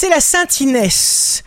C'est la Sainte Inès.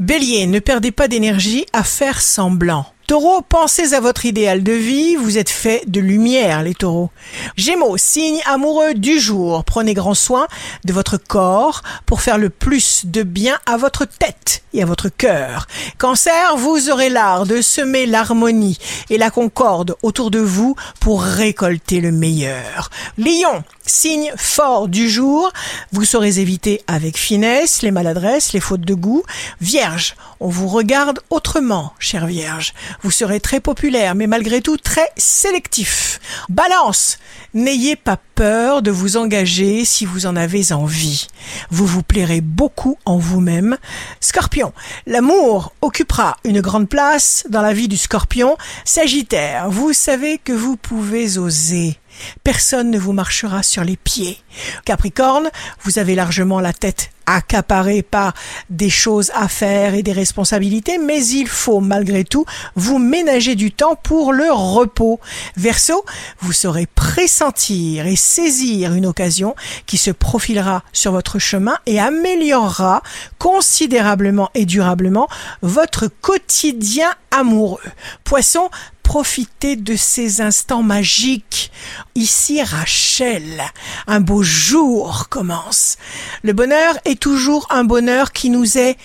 Bélier, ne perdez pas d'énergie à faire semblant. Taureau, pensez à votre idéal de vie, vous êtes fait de lumière, les taureaux. Gémeaux, signe amoureux du jour, prenez grand soin de votre corps pour faire le plus de bien à votre tête et à votre cœur. Cancer, vous aurez l'art de semer l'harmonie et la concorde autour de vous pour récolter le meilleur. Lion, signe fort du jour, vous saurez éviter avec finesse les maladresses, les fautes de goût. Vierge, on vous regarde autrement, chère Vierge. Vous serez très populaire, mais malgré tout très sélectif. Balance, n'ayez pas peur de vous engager si vous en avez envie. Vous vous plairez beaucoup en vous-même. Scorpion, l'amour occupera une grande place dans la vie du scorpion. Sagittaire, vous savez que vous pouvez oser. Personne ne vous marchera sur les pieds. Capricorne, vous avez largement la tête accaparée par des choses à faire et des responsabilités, mais il faut malgré tout vous ménager du temps pour le repos. Verseau, vous saurez pressentir et saisir une occasion qui se profilera sur votre chemin et améliorera considérablement et durablement votre quotidien amoureux. Poisson, profitez de ces instants magiques. Ici Rachel, un beau jour commence. Le bonheur est toujours un bonheur qui nous est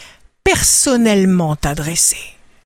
personnellement adressé.